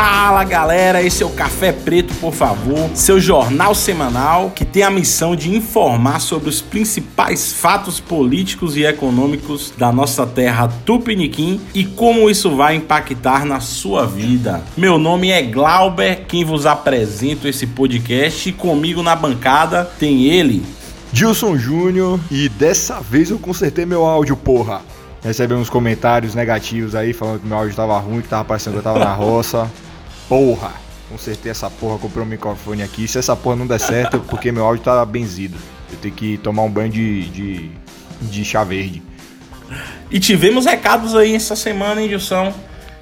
Fala galera, esse é o Café Preto, por favor, seu jornal semanal que tem a missão de informar sobre os principais fatos políticos e econômicos da nossa terra Tupiniquim e como isso vai impactar na sua vida. Meu nome é Glauber, quem vos apresento esse podcast e comigo na bancada tem ele, Dilson Júnior, e dessa vez eu consertei meu áudio, porra. Recebemos comentários negativos aí falando que meu áudio tava ruim, que tava parecendo que eu tava na roça. Porra! Consertei essa porra, comprei um microfone aqui. Se essa porra não der certo, é porque meu áudio tá benzido. Eu tenho que tomar um banho de, de, de chá verde. E tivemos recados aí essa semana, hein, Gilson?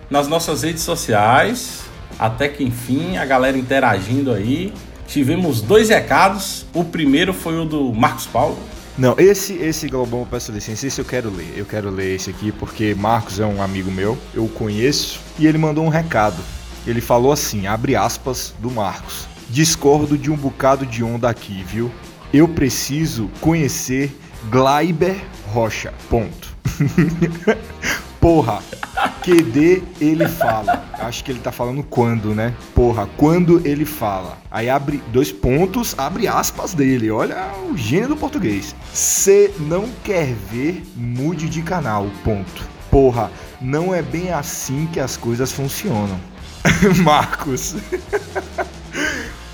Nas nossas redes sociais. Até que enfim, a galera interagindo aí. Tivemos dois recados. O primeiro foi o do Marcos Paulo. Não, esse, esse Globão, peço licença, esse eu quero ler. Eu quero ler esse aqui porque Marcos é um amigo meu, eu o conheço, e ele mandou um recado. Ele falou assim, abre aspas, do Marcos. Discordo de um bocado de onda aqui, viu? Eu preciso conhecer Glaiber Rocha. Ponto. Porra, QD ele fala. Acho que ele tá falando quando, né? Porra, quando ele fala. Aí abre dois pontos, abre aspas dele. Olha o gênio do português. Se não quer ver, mude de canal. Ponto. Porra, não é bem assim que as coisas funcionam. Marcos.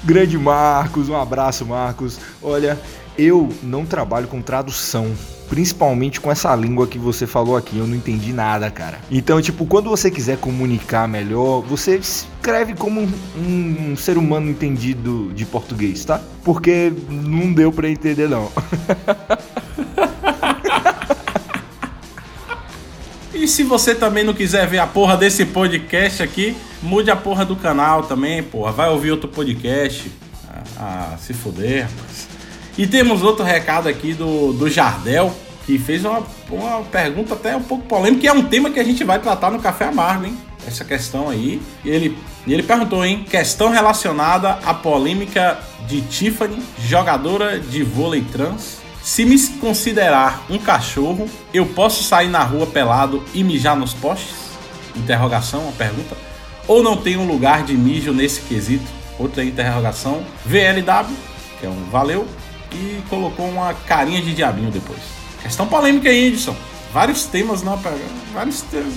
Grande Marcos, um abraço, Marcos. Olha, eu não trabalho com tradução principalmente com essa língua que você falou aqui, eu não entendi nada, cara. Então, tipo, quando você quiser comunicar melhor, você escreve como um, um, ser humano entendido de português, tá? Porque não deu para entender não. E se você também não quiser ver a porra desse podcast aqui, mude a porra do canal também, porra. Vai ouvir outro podcast. Ah, ah se fuder, rapaz. E temos outro recado aqui do, do Jardel, que fez uma, uma pergunta até um pouco polêmica, que é um tema que a gente vai tratar no Café Amargo, hein? Essa questão aí. E ele, ele perguntou, hein? Questão relacionada à polêmica de Tiffany, jogadora de vôlei trans. Se me considerar um cachorro, eu posso sair na rua pelado e mijar nos postes? Interrogação, uma pergunta. Ou não tem um lugar de mijo nesse quesito? Outra interrogação. VLW, que é um valeu e colocou uma carinha de diabinho depois. Questão polêmica aí, Edson. Vários temas não vários temas.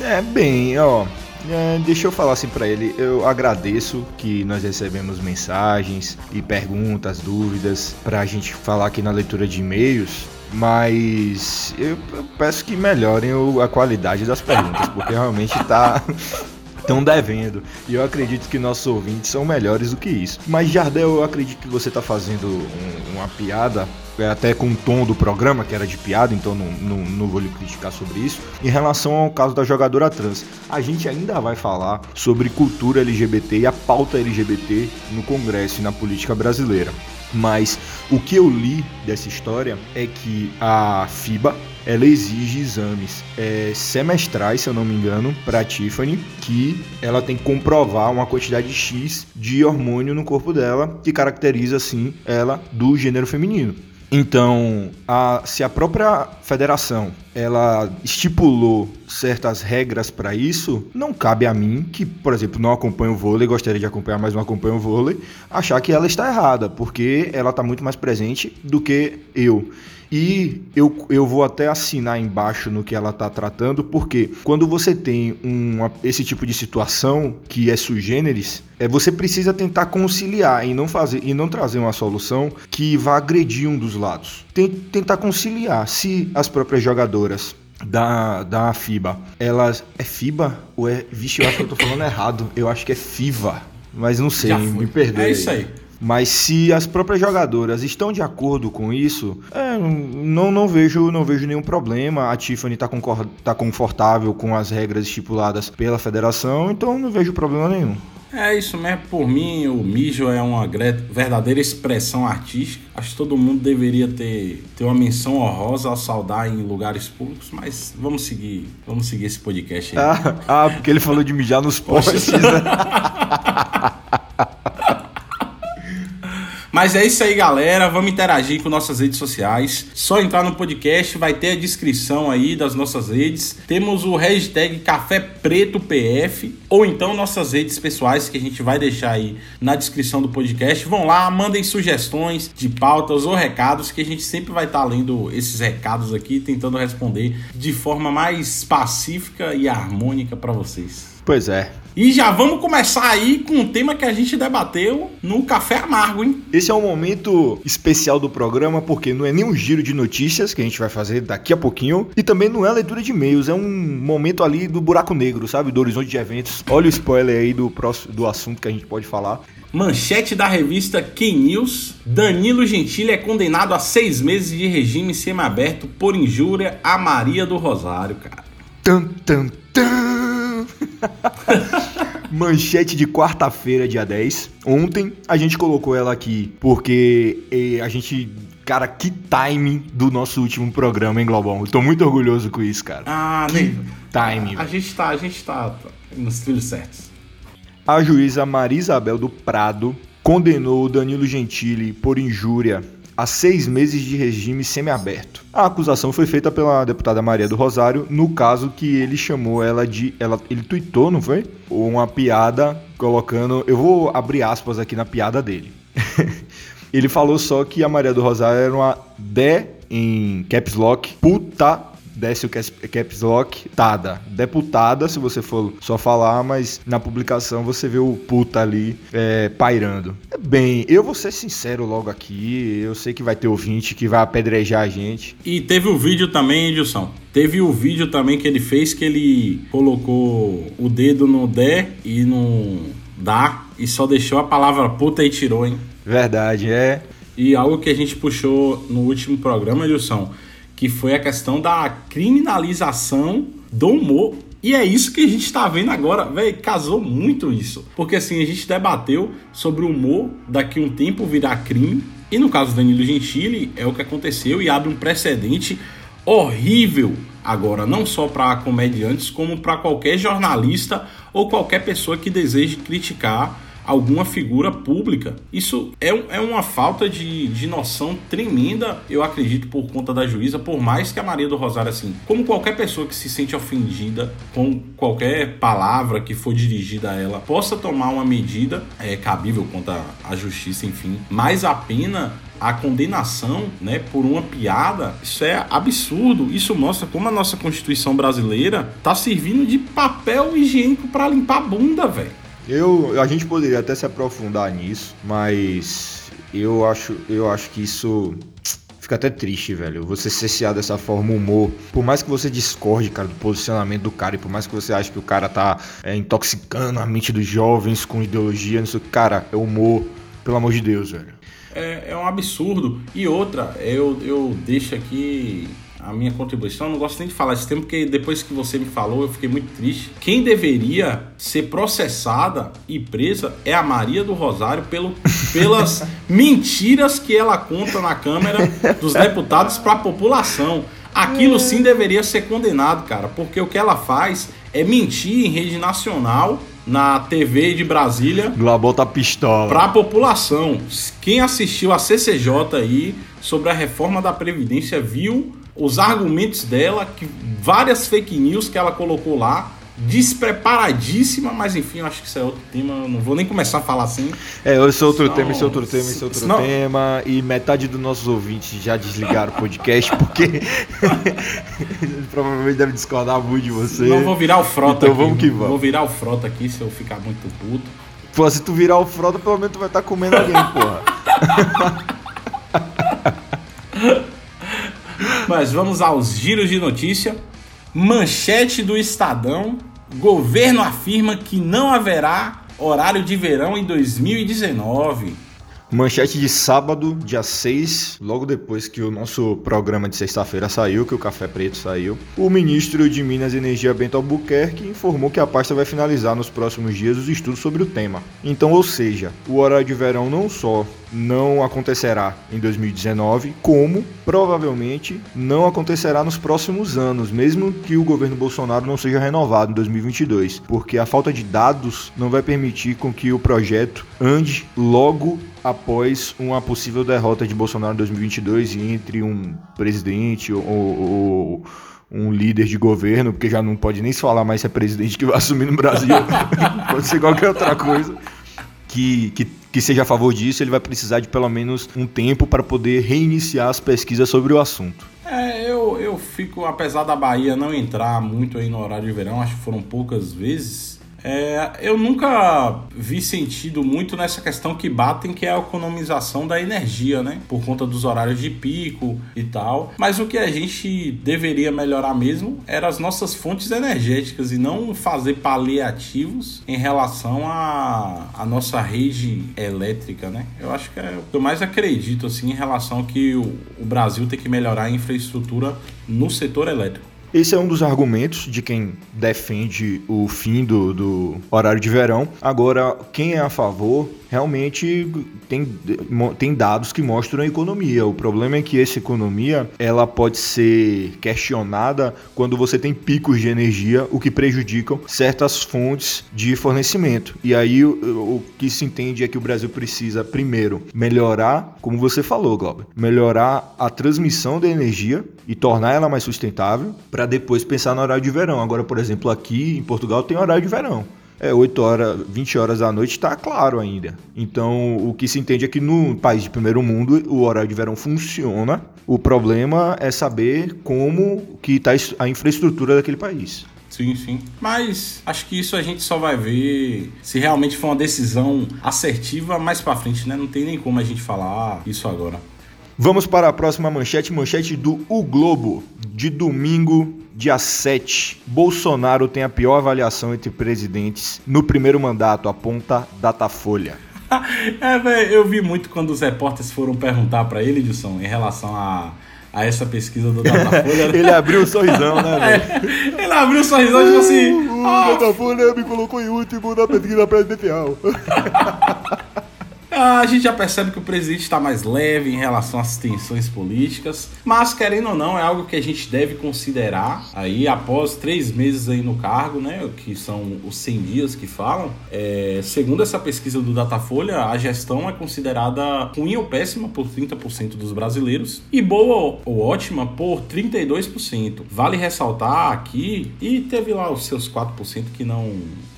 É bem, ó. É, deixa eu falar assim para ele. Eu agradeço que nós recebemos mensagens e perguntas, dúvidas para a gente falar aqui na leitura de e-mails. Mas eu, peço que melhorem a qualidade das perguntas, porque realmente tá estão devendo. E eu acredito que nossos ouvintes são melhores do que isso. Mas, Jardel, eu acredito que você está fazendo um, uma piada é, até com o tom do programa, que era de piada, então não, não, não, vou lhe criticar sobre isso. Em relação ao caso da jogadora trans, a gente ainda vai falar sobre cultura LGBT e a pauta LGBT no Congresso e na política brasileira. Mas o que eu li dessa história é que a FIBA, ela exige exames é, semestrais, se eu não me engano, para Tiffany, que ela tem que comprovar uma quantidade X de hormônio no corpo dela que caracteriza assim ela do gênero feminino. Então, a, se a própria federação ela estipulou certas regras para isso, não cabe a mim, que, por exemplo, não acompanho o vôlei, gostaria de acompanhar, mas não acompanho o vôlei, achar que ela está errada, porque ela está muito mais presente do que eu. E eu, eu vou até assinar embaixo no que ela está tratando, porque quando você tem uma, esse tipo de situação que é sui generis, é, você precisa tentar conciliar e não fazer e não trazer uma solução que vá agredir um dos lados. Tem, tentar conciliar. Se as próprias jogadoras da, da FIBA, elas. É FIBA? Ou é. Vixe, eu acho que eu tô falando errado. Eu acho que é FIVA. Mas não sei, me perdoe. É isso aí. Mas se as próprias jogadoras estão de acordo com isso, é, não, não, vejo, não vejo nenhum problema. A Tiffany está tá confortável com as regras estipuladas pela federação, então não vejo problema nenhum. É isso mesmo, por mim o mijo é uma verdadeira expressão artística. Acho que todo mundo deveria ter, ter uma menção honrosa ao saudar em lugares públicos, mas vamos seguir, vamos seguir esse podcast aí. Ah, ah porque ele falou de mijar nos postes, né? Mas é isso aí, galera. Vamos interagir com nossas redes sociais. Só entrar no podcast, vai ter a descrição aí das nossas redes. Temos o hashtag Café Preto PF, ou então nossas redes pessoais que a gente vai deixar aí na descrição do podcast. Vão lá, mandem sugestões de pautas ou recados que a gente sempre vai estar lendo esses recados aqui, tentando responder de forma mais pacífica e harmônica para vocês. Pois é. E já vamos começar aí com um tema que a gente debateu no Café Amargo, hein? Esse é um momento especial do programa porque não é nem um giro de notícias que a gente vai fazer daqui a pouquinho e também não é leitura de e-mails, é um momento ali do buraco negro, sabe? Do horizonte de eventos. Olha o spoiler aí do, próximo, do assunto que a gente pode falar. Manchete da revista K-News: Danilo Gentili é condenado a seis meses de regime semiaberto por injúria a Maria do Rosário, cara. Tan, tan, tan. Manchete de quarta-feira, dia 10. Ontem a gente colocou ela aqui porque a gente. Cara, que timing do nosso último programa, hein, Globão? Eu tô muito orgulhoso com isso, cara. Ah, nem. Timing. A, a gente tá, a gente tá nos trilhos certos. A juíza Maria Isabel do Prado condenou Danilo Gentili por injúria a seis meses de regime semiaberto. A acusação foi feita pela deputada Maria do Rosário, no caso que ele chamou ela de. Ela, ele tuitou, não foi? Uma piada colocando. Eu vou abrir aspas aqui na piada dele. ele falou só que a Maria do Rosário era uma D em caps lock, puta desce o caps lock, tada. Deputada, se você for só falar, mas na publicação você vê o puta ali é, pairando. Bem, eu vou ser sincero logo aqui, eu sei que vai ter ouvinte que vai apedrejar a gente. E teve o vídeo também, Edilson. Teve o vídeo também que ele fez que ele colocou o dedo no D e no dá e só deixou a palavra puta e tirou, hein? Verdade, é. E algo que a gente puxou no último programa, Edilson, que foi a questão da criminalização do humor. E é isso que a gente está vendo agora, velho, casou muito isso. Porque assim, a gente debateu sobre o humor daqui um tempo virar crime. E no caso do Danilo Gentili, é o que aconteceu e abre um precedente horrível agora, não só para comediantes, como para qualquer jornalista ou qualquer pessoa que deseje criticar alguma figura pública. Isso é, é uma falta de, de noção tremenda, eu acredito, por conta da juíza, por mais que a Maria do Rosário, assim, como qualquer pessoa que se sente ofendida com qualquer palavra que for dirigida a ela, possa tomar uma medida é, cabível contra a justiça, enfim, mas a pena a condenação, né, por uma piada, isso é absurdo. Isso mostra como a nossa Constituição brasileira tá servindo de papel higiênico para limpar a bunda, velho. Eu, a gente poderia até se aprofundar nisso, mas eu acho, eu acho que isso fica até triste, velho. Você cessear dessa forma humor. Por mais que você discorde, cara, do posicionamento do cara, e por mais que você ache que o cara tá é, intoxicando a mente dos jovens com ideologia, não sei cara, é humor, pelo amor de Deus, velho. É, é um absurdo. E outra, eu, eu deixo aqui a minha contribuição. Eu não gosto nem de falar esse tempo, porque depois que você me falou, eu fiquei muito triste. Quem deveria ser processada e presa é a Maria do Rosário pelo, pelas mentiras que ela conta na Câmara dos Deputados para a população. Aquilo sim deveria ser condenado, cara, porque o que ela faz é mentir em rede nacional na TV de Brasília. Global tá pistola. Para a população. Quem assistiu a CCJ aí sobre a reforma da Previdência viu os argumentos dela, que várias fake news que ela colocou lá, despreparadíssima, mas enfim, eu acho que isso é outro tema, eu não vou nem começar a falar assim. É, esse é outro tema, esse é outro tema, esse é outro senão... tema, e metade dos nossos ouvintes já desligaram o podcast, porque provavelmente deve discordar muito de você. Não vou virar o frota então aqui, vamos que vamos. Vou virar o frota aqui se eu ficar muito puto. Pô, se tu virar o frota, pelo menos tu vai estar tá comendo alguém, porra. Mas vamos aos giros de notícia. Manchete do Estadão: governo afirma que não haverá horário de verão em 2019. Manchete de sábado, dia 6, logo depois que o nosso programa de sexta-feira saiu, que o Café Preto saiu, o ministro de Minas e Energia Bento Albuquerque informou que a pasta vai finalizar nos próximos dias os estudos sobre o tema. Então, ou seja, o horário de verão não só não acontecerá em 2019, como provavelmente não acontecerá nos próximos anos, mesmo que o governo Bolsonaro não seja renovado em 2022, porque a falta de dados não vai permitir com que o projeto ande logo após uma possível derrota de Bolsonaro em 2022 e entre um presidente ou, ou um líder de governo, porque já não pode nem se falar mais se é presidente que vai assumir no Brasil, pode ser qualquer outra coisa, que, que, que seja a favor disso, ele vai precisar de pelo menos um tempo para poder reiniciar as pesquisas sobre o assunto. É, eu, eu fico, apesar da Bahia não entrar muito aí no horário de verão, acho que foram poucas vezes, é, eu nunca vi sentido muito nessa questão que batem, que é a economização da energia, né? Por conta dos horários de pico e tal. Mas o que a gente deveria melhorar mesmo eram as nossas fontes energéticas e não fazer paliativos em relação à, à nossa rede elétrica, né? Eu acho que é o que eu mais acredito, assim, em relação que o, o Brasil tem que melhorar a infraestrutura no setor elétrico. Esse é um dos argumentos de quem defende o fim do, do horário de verão. Agora, quem é a favor realmente tem, tem dados que mostram a economia. O problema é que essa economia ela pode ser questionada quando você tem picos de energia, o que prejudicam certas fontes de fornecimento. E aí o, o que se entende é que o Brasil precisa primeiro melhorar, como você falou, Glauber, melhorar a transmissão da energia e tornar ela mais sustentável para depois pensar no horário de verão. Agora, por exemplo, aqui em Portugal tem horário de verão é 8 horas, 20 horas da noite está claro ainda. Então, o que se entende é que no país de primeiro mundo o horário de verão funciona. O problema é saber como que está a infraestrutura daquele país. Sim, sim. Mas acho que isso a gente só vai ver se realmente for uma decisão assertiva mais para frente, né? Não tem nem como a gente falar isso agora. Vamos para a próxima manchete, manchete do O Globo, de domingo, dia 7. Bolsonaro tem a pior avaliação entre presidentes no primeiro mandato, aponta Datafolha. é, velho, eu vi muito quando os repórteres foram perguntar para ele, Edson, em relação a, a essa pesquisa do Datafolha. ele abriu um sorrisão, né, velho? É, ele abriu um sorrisão, tipo assim. O, o oh. Datafolha me colocou em último na pesquisa presidencial. Ah, a gente já percebe que o presidente está mais leve em relação às tensões políticas, mas querendo ou não, é algo que a gente deve considerar aí após três meses aí no cargo, né? Que são os 100 dias que falam. É, segundo essa pesquisa do Datafolha, a gestão é considerada ruim ou péssima por 30% dos brasileiros e boa ou ótima por 32%. Vale ressaltar aqui, e teve lá os seus 4% que não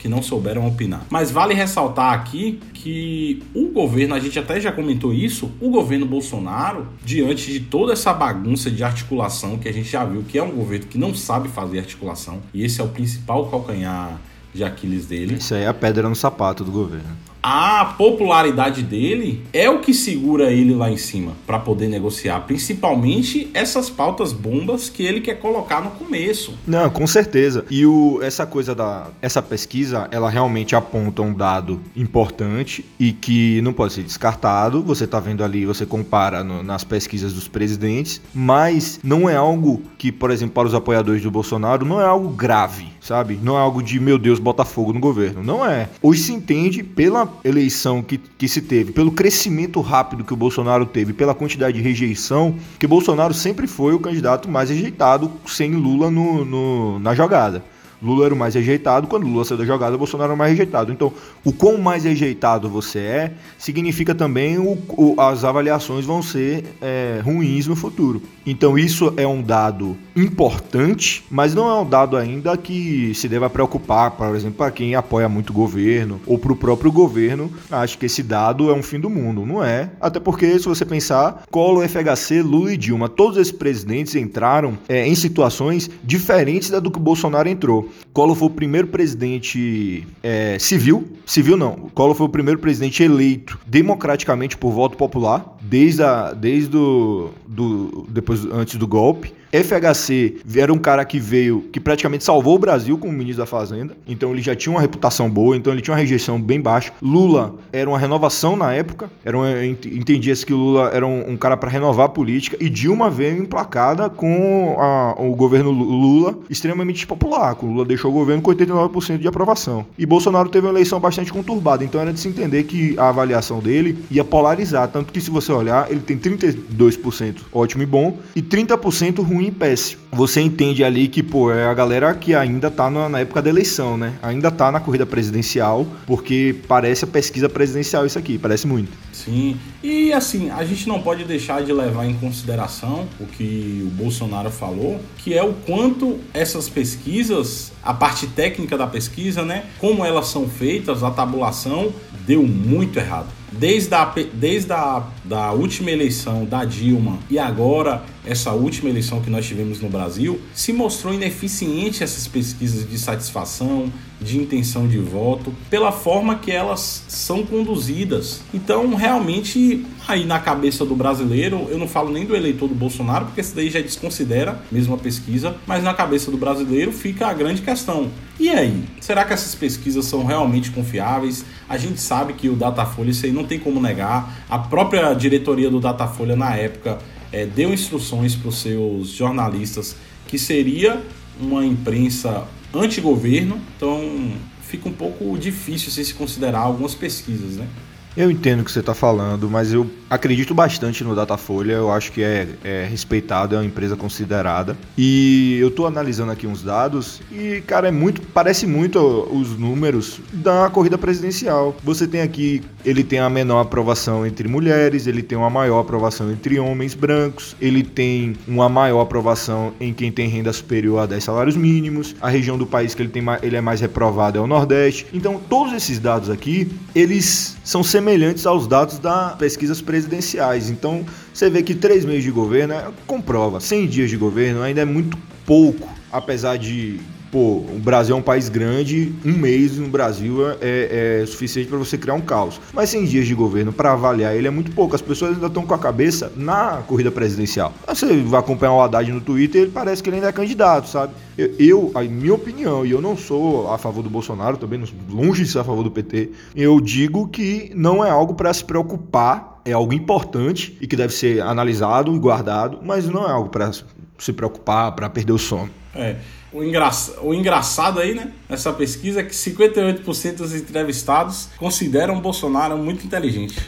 que não souberam opinar. Mas vale ressaltar aqui que o governo, a gente até já comentou isso, o governo Bolsonaro, diante de toda essa bagunça de articulação que a gente já viu que é um governo que não sabe fazer articulação, e esse é o principal calcanhar de Aquiles dele. Isso aí é a pedra no sapato do governo a popularidade dele é o que segura ele lá em cima para poder negociar, principalmente essas pautas bombas que ele quer colocar no começo. Não, com certeza. E o, essa coisa da essa pesquisa, ela realmente aponta um dado importante e que não pode ser descartado. Você está vendo ali, você compara no, nas pesquisas dos presidentes, mas não é algo que, por exemplo, para os apoiadores do Bolsonaro, não é algo grave, sabe? Não é algo de meu Deus, bota fogo no governo. Não é. Hoje se entende pela eleição que, que se teve, pelo crescimento rápido que o Bolsonaro teve, pela quantidade de rejeição, que Bolsonaro sempre foi o candidato mais rejeitado sem Lula no, no na jogada. Lula era o mais rejeitado, quando Lula saiu da jogada, Bolsonaro era o mais rejeitado. Então, o quão mais rejeitado você é, significa também o, o as avaliações vão ser é, ruins no futuro. Então, isso é um dado importante, mas não é um dado ainda que se deva preocupar, por exemplo, para quem apoia muito o governo ou para o próprio governo. Acho que esse dado é um fim do mundo. Não é. Até porque, se você pensar, Collor, FHC, Lula e Dilma, todos esses presidentes entraram é, em situações diferentes da do que o Bolsonaro entrou. Collor foi o primeiro presidente é, civil, civil não, Collor foi o primeiro presidente eleito democraticamente por voto popular desde, a, desde do, do, depois, antes do golpe. FHC era um cara que veio, que praticamente salvou o Brasil como ministro da Fazenda, então ele já tinha uma reputação boa, então ele tinha uma rejeição bem baixa. Lula era uma renovação na época, era um, entendia-se que Lula era um, um cara para renovar a política, e Dilma veio emplacada com a, o governo Lula extremamente popular, com Lula deixou o governo com 89% de aprovação. E Bolsonaro teve uma eleição bastante conturbada, então era de se entender que a avaliação dele ia polarizar, tanto que se você olhar, ele tem 32% ótimo e bom, e 30% ruim péssimo. Você entende ali que, pô, é a galera que ainda tá na, na época da eleição, né? Ainda tá na corrida presidencial, porque parece a pesquisa presidencial isso aqui, parece muito. Sim, e assim, a gente não pode deixar de levar em consideração o que o Bolsonaro falou, que é o quanto essas pesquisas, a parte técnica da pesquisa, né? Como elas são feitas, a tabulação deu muito errado. Desde a, desde a da última eleição da Dilma e agora essa última eleição que nós tivemos no Brasil, se mostrou ineficiente essas pesquisas de satisfação, de intenção de voto, pela forma que elas são conduzidas. Então, realmente, aí na cabeça do brasileiro, eu não falo nem do eleitor do Bolsonaro, porque isso daí já desconsidera mesmo a pesquisa, mas na cabeça do brasileiro fica a grande questão. E aí, será que essas pesquisas são realmente confiáveis? A gente sabe que o Datafolha, isso aí não tem como negar. A própria diretoria do Datafolha, na época, é, deu instruções para os seus jornalistas que seria uma imprensa anti-governo, então fica um pouco difícil se considerar algumas pesquisas, né? Eu entendo o que você está falando, mas eu acredito bastante no Datafolha. Eu acho que é, é respeitado, é uma empresa considerada. E eu estou analisando aqui uns dados e, cara, é muito, parece muito os números da corrida presidencial. Você tem aqui, ele tem a menor aprovação entre mulheres, ele tem uma maior aprovação entre homens brancos, ele tem uma maior aprovação em quem tem renda superior a 10 salários mínimos. A região do país que ele tem ele é mais reprovado é o Nordeste. Então, todos esses dados aqui, eles são semelhantes aos dados das pesquisas presidenciais. Então, você vê que três meses de governo é, comprova. 100 dias de governo ainda é muito pouco, apesar de pô, o Brasil é um país grande, um mês no Brasil é, é, é suficiente para você criar um caos. Mas 100 dias de governo para avaliar ele é muito pouco. As pessoas ainda estão com a cabeça na corrida presidencial. Você vai acompanhar o Haddad no Twitter, ele parece que ele ainda é candidato, sabe? Eu, eu a minha opinião, e eu não sou a favor do Bolsonaro, também longe de ser a favor do PT, eu digo que não é algo para se preocupar, é algo importante e que deve ser analisado e guardado, mas não é algo para se preocupar, para perder o sono. É o, o engraçado aí, né? Nessa pesquisa é que 58% dos entrevistados consideram Bolsonaro muito inteligente.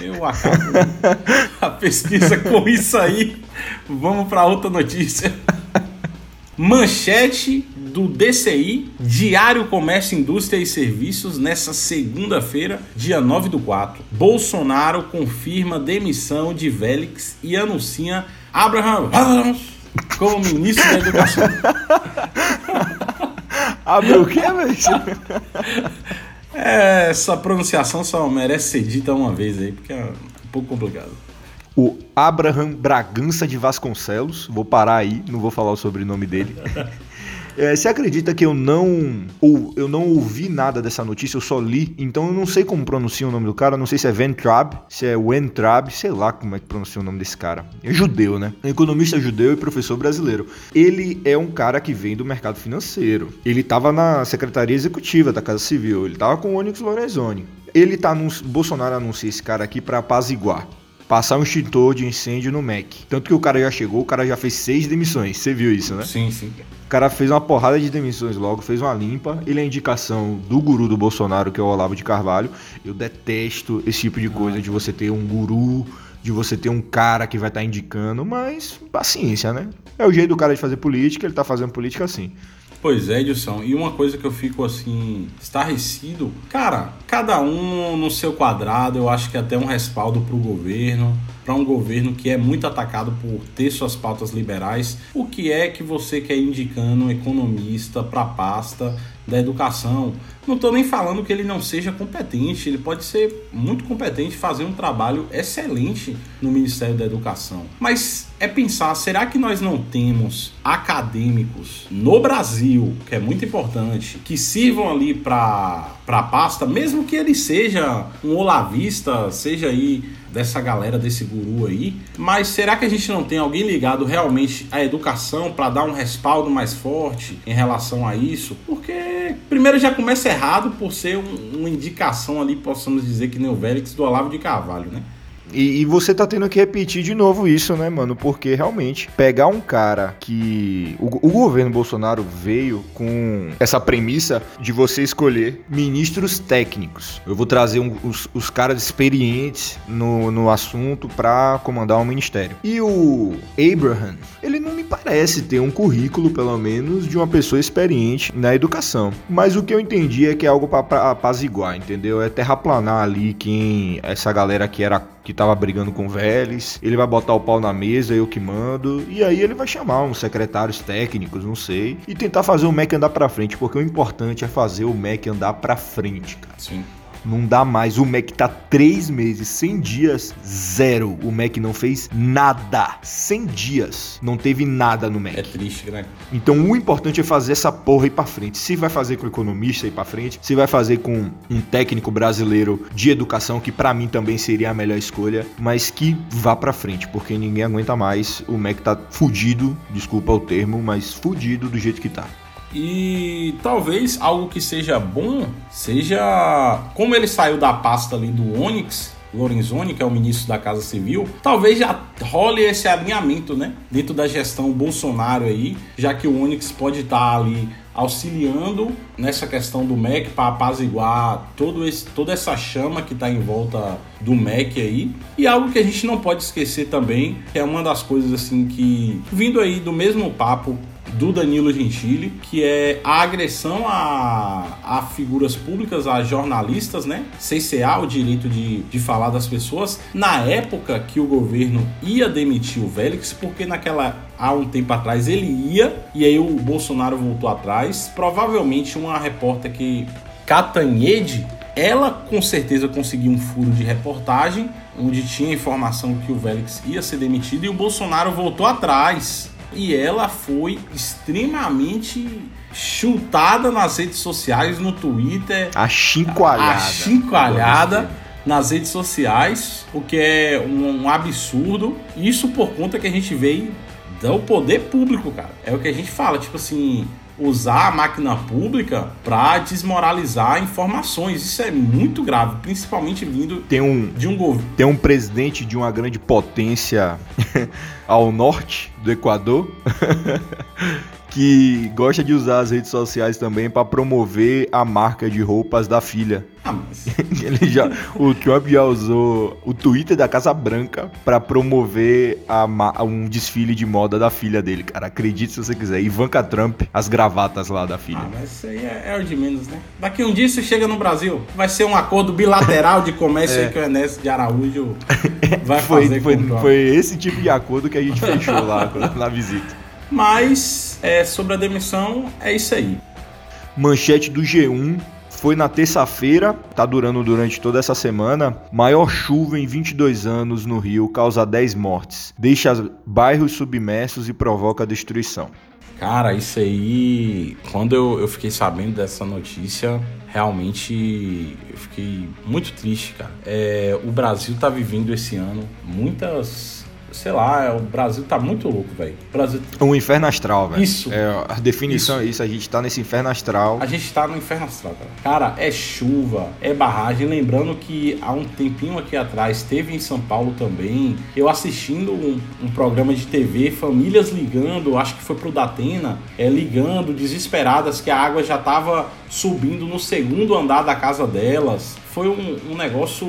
Eu acabo a pesquisa com isso aí. Vamos para outra notícia. Manchete do DCI, Diário Comércio, Indústria e Serviços, nessa segunda-feira, dia 9 do 4. Bolsonaro confirma demissão de Vélix e anuncia Abraham como ministro da Educação. Abriu o quê, velho? É, essa pronunciação só merece ser dita uma vez aí, porque é um pouco complicado. O Abraham Bragança de Vasconcelos, vou parar aí, não vou falar o sobrenome dele. É, você acredita que eu não ou eu não ouvi nada dessa notícia, eu só li, então eu não sei como pronuncia o nome do cara, não sei se é Ventrab, se é Wentrab, sei lá como é que pronuncia o nome desse cara. É judeu, né? economista judeu e professor brasileiro. Ele é um cara que vem do mercado financeiro. Ele estava na Secretaria Executiva da Casa Civil, ele estava com o Onyx Lorenzoni. Ele tá no Bolsonaro anuncia esse cara aqui para apaziguar passar um extintor de incêndio no MEC. Tanto que o cara já chegou, o cara já fez seis demissões. Você viu isso, né? Sim, sim. O cara fez uma porrada de demissões logo, fez uma limpa. Ele é indicação do guru do Bolsonaro, que é o Olavo de Carvalho. Eu detesto esse tipo de coisa, de você ter um guru, de você ter um cara que vai estar tá indicando, mas paciência, né? É o jeito do cara de fazer política, ele tá fazendo política assim. Pois é, Edilson. E uma coisa que eu fico assim, estarrecido, cara, cada um no seu quadrado, eu acho que é até um respaldo pro governo para um governo que é muito atacado por ter suas pautas liberais, o que é que você quer indicando um economista para a pasta da educação? Não estou nem falando que ele não seja competente, ele pode ser muito competente, fazer um trabalho excelente no Ministério da Educação. Mas é pensar, será que nós não temos acadêmicos no Brasil, que é muito importante, que sirvam ali para a pasta, mesmo que ele seja um olavista, seja aí dessa galera, desse guru aí. Mas será que a gente não tem alguém ligado realmente à educação para dar um respaldo mais forte em relação a isso? Porque primeiro já começa errado por ser um, uma indicação ali, possamos dizer que nem o Vélix do Olavo de Carvalho, né? E, e, você tá tendo que repetir de novo isso, né, mano? Porque realmente pegar um cara que. O, o, governo Bolsonaro veio com essa premissa de você escolher ministros técnicos. Eu vou trazer um, os, os, caras experientes no, no assunto para comandar um ministério. E o Abraham, ele não me parece ter um currículo, pelo menos, de uma pessoa experiente na educação. Mas o que eu entendi é que é algo para apaziguar, entendeu? É terraplanar ali quem. Essa galera que era que tava brigando com o Vélez, ele vai botar o pau na mesa, eu que mando, e aí ele vai chamar uns secretários técnicos, não sei, e tentar fazer o Mac andar pra frente, porque o importante é fazer o Mac andar pra frente, cara. Sim. Não dá mais. O Mac tá três meses, 100 dias, zero. O Mac não fez nada. 100 dias. Não teve nada no Mac. É triste, né? Então o importante é fazer essa porra ir pra frente. Se vai fazer com o economista ir pra frente, se vai fazer com um técnico brasileiro de educação, que para mim também seria a melhor escolha, mas que vá pra frente, porque ninguém aguenta mais. O Mac tá fudido, desculpa o termo, mas fudido do jeito que tá. E talvez algo que seja bom seja como ele saiu da pasta ali do Onyx, Lorenzoni, que é o ministro da Casa Civil, talvez já role esse alinhamento, né? Dentro da gestão Bolsonaro aí, já que o Onyx pode estar ali auxiliando nessa questão do MEC para apaziguar todo esse, toda essa chama que está em volta do MEC aí. E algo que a gente não pode esquecer também, que é uma das coisas assim que, vindo aí do mesmo papo do Danilo Gentili, que é a agressão a, a figuras públicas, a jornalistas, né? CCA, o direito de, de falar das pessoas, na época que o governo ia demitir o Vélix, porque naquela há um tempo atrás ele ia, e aí o Bolsonaro voltou atrás. Provavelmente uma repórter que Catanhede, ela com certeza conseguiu um furo de reportagem, onde tinha informação que o Vélix ia ser demitido e o Bolsonaro voltou atrás e ela foi extremamente chutada nas redes sociais, no Twitter. Achincalhada. Achincalhada nas redes sociais, o que é um, um, absurdo. Isso por conta que a gente veio do poder público, cara. É o que a gente fala, tipo assim, usar a máquina pública para desmoralizar informações. Isso é muito grave, principalmente vindo tem um, de um governo. Tem um presidente de uma grande potência ao norte do Equador que gosta de usar as redes sociais também para promover a marca de roupas da filha. Ah, mas... Ele já, o Trump já usou o Twitter da Casa Branca para promover a, um desfile de moda da filha dele, cara. Acredite se você quiser. Ivanka Trump, as gravatas lá da filha. Ah, mas isso aí é, é o de menos, né? Daqui um dia isso chega no Brasil. Vai ser um acordo bilateral de comércio é. aí que o Enes de Araújo vai foi, fazer foi, foi esse tipo de acordo que a gente fechou lá na visita. Mas é, sobre a demissão, é isso aí. Manchete do G1 foi na terça-feira, tá durando durante toda essa semana. Maior chuva em 22 anos no Rio causa 10 mortes, deixa bairros submersos e provoca destruição. Cara, isso aí. Quando eu, eu fiquei sabendo dessa notícia, realmente eu fiquei muito triste, cara. É, o Brasil tá vivendo esse ano muitas sei lá, o Brasil tá muito louco, velho. Brasil... Um inferno astral, velho. Isso. É, a definição isso. é isso, a gente tá nesse inferno astral. A gente tá no inferno astral, cara. Cara, é chuva, é barragem. Lembrando que há um tempinho aqui atrás, teve em São Paulo também, eu assistindo um, um programa de TV, famílias ligando, acho que foi pro Datena, é, ligando, desesperadas, que a água já tava subindo no segundo andar da casa delas foi um, um, negócio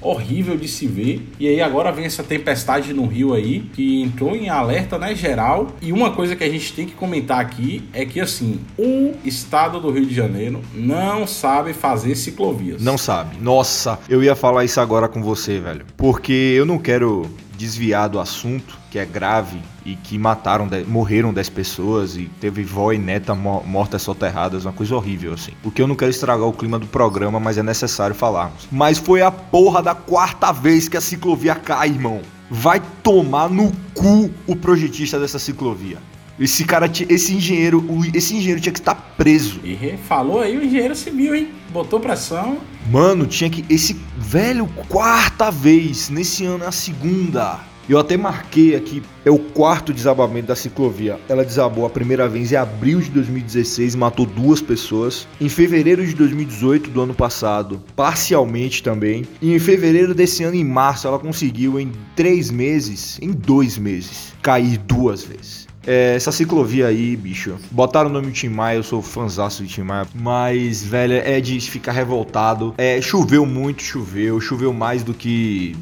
horrível de se ver. E aí agora vem essa tempestade no Rio aí, que entrou em alerta, né, geral. E uma coisa que a gente tem que comentar aqui é que, assim, o estado do Rio de Janeiro não sabe fazer ciclovias. Não sabe. Nossa, eu ia falar isso agora com você, velho. Porque eu não quero desviar do assunto, que é grave e que mataram, morreram 10 pessoas e teve vó e neta mortas soterradas, uma coisa horrível assim. Porque eu não quero estragar o clima do programa, mas é necessário falarmos. Mas foi a porra da quarta vez que a ciclovia cai, irmão. Vai tomar no cu o projetista dessa ciclovia. Esse cara, esse engenheiro, esse engenheiro tinha que estar preso. E falou aí o engenheiro civil, hein? Botou pressão. Mano, tinha que. Esse velho, quarta vez. Nesse ano é a segunda. Eu até marquei aqui, é o quarto desabamento da ciclovia. Ela desabou a primeira vez em abril de 2016 e matou duas pessoas. Em fevereiro de 2018 do ano passado, parcialmente também. E em fevereiro desse ano, em março, ela conseguiu em três meses, em dois meses, cair duas vezes. É, essa ciclovia aí, bicho. Botaram o nome de Tim Maia, eu sou fãzaço de Tim Maia. Mas, velho, é de ficar revoltado. É, choveu muito, choveu. Choveu mais do que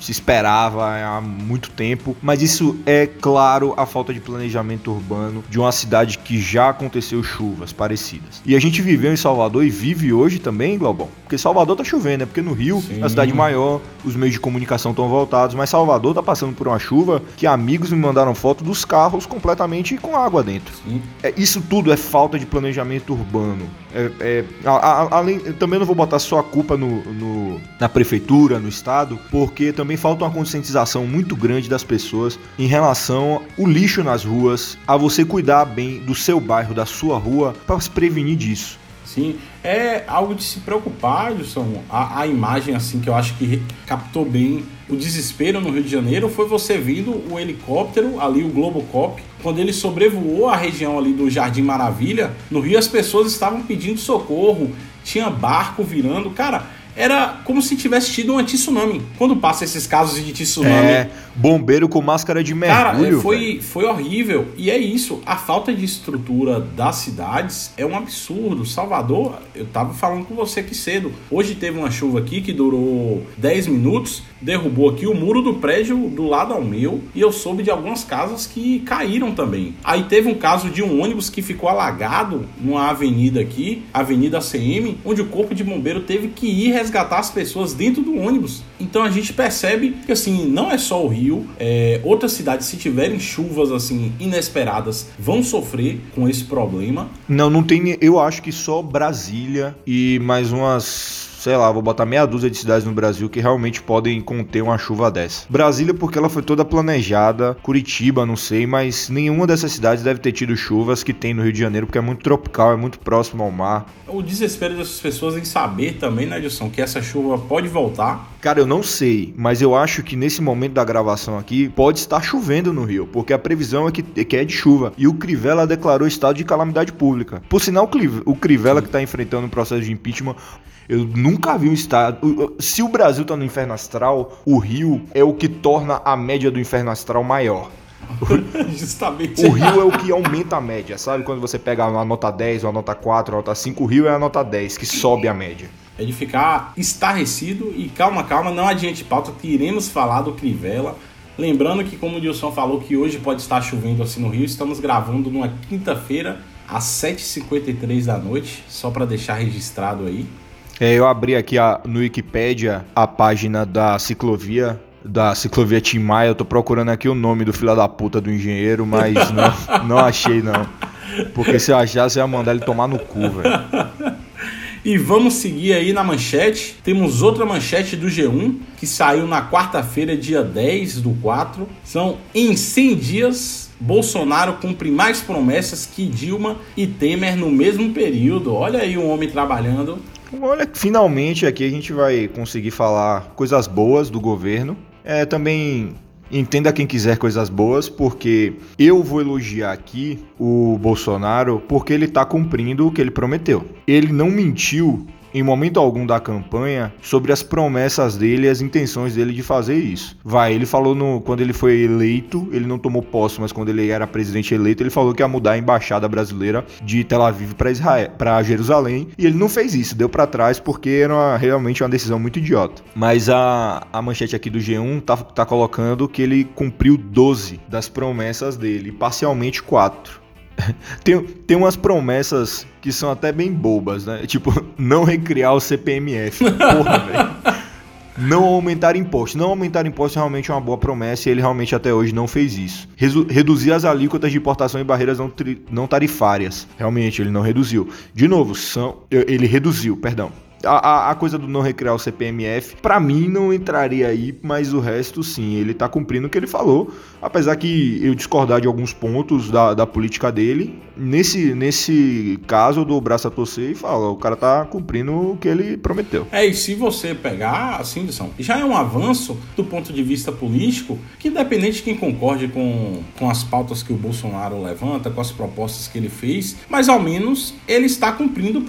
se esperava há muito tempo, mas isso é claro a falta de planejamento urbano de uma cidade que já aconteceu chuvas parecidas. E a gente viveu em Salvador e vive hoje também, Globão. Porque Salvador tá chovendo, né? Porque no Rio, Sim. a cidade maior, os meios de comunicação estão voltados, mas Salvador tá passando por uma chuva que amigos me mandaram foto dos carros completamente com água dentro. É, isso tudo é falta de planejamento urbano. É, é, a, a, além, também não vou botar só a culpa no, no, na prefeitura, no estado, porque também falta uma conscientização muito grande das pessoas em relação ao lixo nas ruas, a você cuidar bem do seu bairro, da sua rua, para se prevenir disso. Sim, é algo de se preocupar, Wilson. A, a imagem assim que eu acho que captou bem o desespero no Rio de Janeiro foi você vendo o helicóptero, ali o Globocop, quando ele sobrevoou a região ali do Jardim Maravilha, no Rio as pessoas estavam pedindo socorro, tinha barco virando. Cara, era como se tivesse tido um tsunami. Quando passa esses casos de tsunami. É, bombeiro com máscara de mergulho. Cara, foi, foi horrível. E é isso. A falta de estrutura das cidades é um absurdo. Salvador, eu tava falando com você aqui cedo. Hoje teve uma chuva aqui que durou 10 minutos derrubou aqui o muro do prédio do lado ao meu e eu soube de algumas casas que caíram também. Aí teve um caso de um ônibus que ficou alagado numa avenida aqui, Avenida ACM, onde o corpo de bombeiro teve que ir resgatar as pessoas dentro do ônibus. Então a gente percebe que assim, não é só o Rio, é, outras cidades se tiverem chuvas assim inesperadas vão sofrer com esse problema. Não, não tem, eu acho que só Brasília e mais umas sei lá, vou botar meia dúzia de cidades no Brasil que realmente podem conter uma chuva dessa. Brasília, porque ela foi toda planejada, Curitiba, não sei, mas nenhuma dessas cidades deve ter tido chuvas que tem no Rio de Janeiro, porque é muito tropical, é muito próximo ao mar. O desespero dessas pessoas em saber também, né, Edson, que essa chuva pode voltar. Cara, eu não sei, mas eu acho que nesse momento da gravação aqui pode estar chovendo no Rio, porque a previsão é que, que é de chuva. E o Crivella declarou estado de calamidade pública. Por sinal, o Crivella que está enfrentando um processo de impeachment eu nunca vi um estado. Se o Brasil tá no inferno astral, o Rio é o que torna a média do inferno astral maior. Justamente. O Rio é o que aumenta a média, sabe? Quando você pega uma nota 10, uma nota 4, uma nota 5, o Rio é a nota 10, que sobe a média. É de ficar estarrecido e calma, calma, não adiante pauta, que iremos falar do Crivella. Lembrando que, como o Dilson falou, que hoje pode estar chovendo assim no Rio, estamos gravando numa quinta-feira, às 7h53 da noite, só para deixar registrado aí. É, eu abri aqui a, no Wikipedia a página da ciclovia da ciclovia Tim Maia. Eu tô procurando aqui o nome do filho da puta do engenheiro, mas não, não achei não. Porque se eu achasse, eu ia mandar ele tomar no cu, velho. E vamos seguir aí na manchete. Temos outra manchete do G1 que saiu na quarta-feira, dia 10 do 4. São em 100 dias. Bolsonaro cumpre mais promessas que Dilma e Temer no mesmo período. Olha aí um homem trabalhando Olha, finalmente aqui a gente vai conseguir falar coisas boas do governo. É, também entenda quem quiser coisas boas, porque eu vou elogiar aqui o Bolsonaro porque ele está cumprindo o que ele prometeu. Ele não mentiu em momento algum da campanha sobre as promessas dele e as intenções dele de fazer isso. Vai, ele falou no, quando ele foi eleito, ele não tomou posse, mas quando ele era presidente eleito, ele falou que ia mudar a embaixada brasileira de Tel Aviv para Israel, para Jerusalém, e ele não fez isso, deu para trás porque era uma, realmente uma decisão muito idiota. Mas a, a manchete aqui do G1 tá, tá colocando que ele cumpriu 12 das promessas dele, parcialmente 4. tem, tem umas promessas que são até bem bobas, né? Tipo, não recriar o CPMF. Porra, velho. Não aumentar impostos. Não aumentar impostos é realmente uma boa promessa e ele realmente até hoje não fez isso. Resu reduzir as alíquotas de importação e barreiras não, não tarifárias. Realmente, ele não reduziu. De novo, são, ele reduziu, perdão A, a, a coisa do não recriar o CPMF, para mim não entraria aí, mas o resto sim, ele tá cumprindo o que ele falou. Apesar que eu discordar de alguns pontos da, da política dele, nesse, nesse caso eu dou o braço a torcer e falo, o cara tá cumprindo o que ele prometeu. É, e se você pegar, assim, já é um avanço do ponto de vista político, que independente de quem concorde com, com as pautas que o Bolsonaro levanta, com as propostas que ele fez, mas ao menos ele está cumprindo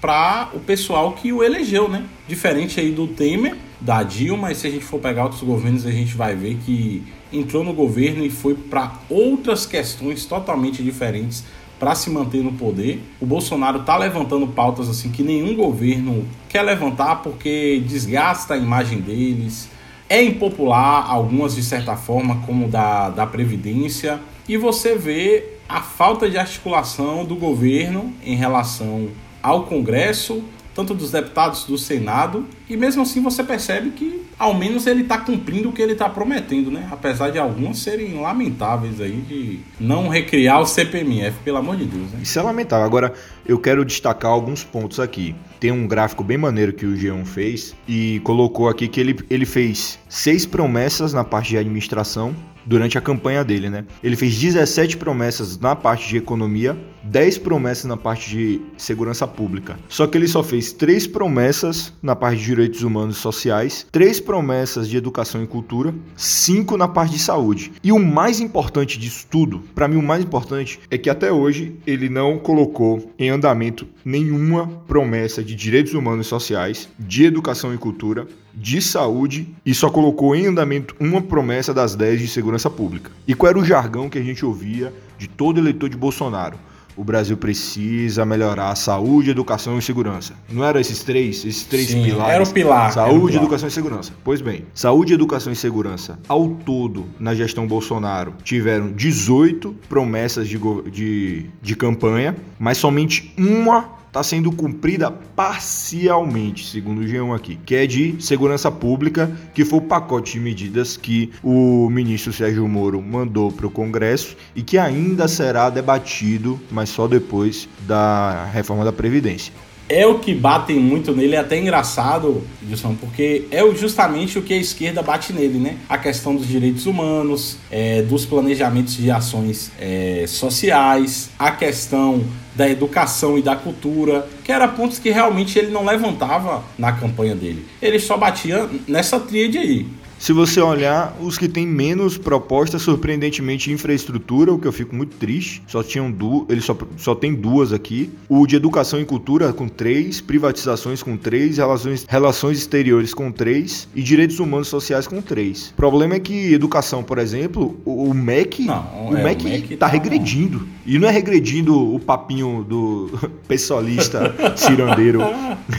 para o pessoal que o elegeu, né? Diferente aí do Temer, da Dilma, e se a gente for pegar outros governos, a gente vai ver que entrou no governo e foi para outras questões totalmente diferentes para se manter no poder. O Bolsonaro está levantando pautas assim que nenhum governo quer levantar porque desgasta a imagem deles. É impopular, algumas de certa forma, como da, da Previdência, e você vê a falta de articulação do governo em relação ao Congresso, tanto dos deputados do Senado, e mesmo assim você percebe que ao menos ele está cumprindo o que ele está prometendo, né? Apesar de alguns serem lamentáveis aí de não recriar o CPMF, pelo amor de Deus. Né? Isso é lamentável. Agora, eu quero destacar alguns pontos aqui. Tem um gráfico bem maneiro que o G1 fez e colocou aqui que ele, ele fez seis promessas na parte de administração, durante a campanha dele, né? Ele fez 17 promessas na parte de economia, 10 promessas na parte de segurança pública. Só que ele só fez 3 promessas na parte de direitos humanos e sociais, 3 promessas de educação e cultura, 5 na parte de saúde. E o mais importante disso tudo, para mim o mais importante é que até hoje ele não colocou em andamento nenhuma promessa de direitos humanos e sociais, de educação e cultura, de saúde e só colocou em andamento uma promessa das 10 de segurança pública. E qual era o jargão que a gente ouvia de todo eleitor de Bolsonaro? O Brasil precisa melhorar a saúde, educação e segurança. Não eram esses três, esses três Sim, pilares? Era o pilar. Saúde, o pilar. educação e segurança. Pois bem, saúde, educação e segurança, ao todo, na gestão Bolsonaro, tiveram 18 promessas de, de, de campanha, mas somente uma está sendo cumprida parcialmente, segundo o G1 aqui, que é de segurança pública, que foi o pacote de medidas que o ministro Sérgio Moro mandou para o Congresso e que ainda será debatido, mas só depois da reforma da Previdência é o que batem muito nele, é até engraçado, Wilson, porque é justamente o que a esquerda bate nele, né? A questão dos direitos humanos, é, dos planejamentos de ações é, sociais, a questão da educação e da cultura, que era pontos que realmente ele não levantava na campanha dele. Ele só batia nessa tríade aí. Se você olhar, os que têm menos propostas, surpreendentemente, infraestrutura, o que eu fico muito triste. Só tinham duas, ele só, só tem duas aqui. O de educação e cultura com três, privatizações com três, relações, relações exteriores com três e direitos humanos sociais com três. O problema é que educação, por exemplo, o, o MEC, não, o, é, MEC o MEC tá, tá regredindo. E não é regredindo o papinho do pessoalista cirandeiro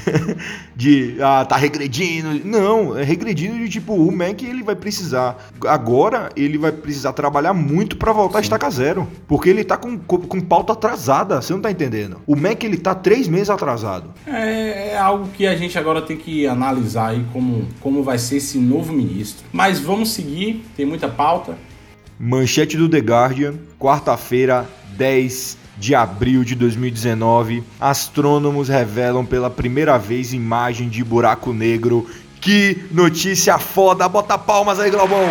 de ah, tá regredindo. Não, é regredindo de tipo, o MEC ele vai precisar. Agora ele vai precisar trabalhar muito para voltar Sim. a estaca zero. Porque ele tá com, com, com, pauta atrasada, você não tá entendendo. O MEC ele tá três meses atrasado. É, é algo que a gente agora tem que analisar aí como, como vai ser esse novo ministro. Mas vamos seguir, tem muita pauta. Manchete do The Guardian, quarta-feira, 10 de abril de 2019, astrônomos revelam pela primeira vez imagem de buraco negro. Que notícia foda! Bota palmas aí, Globão!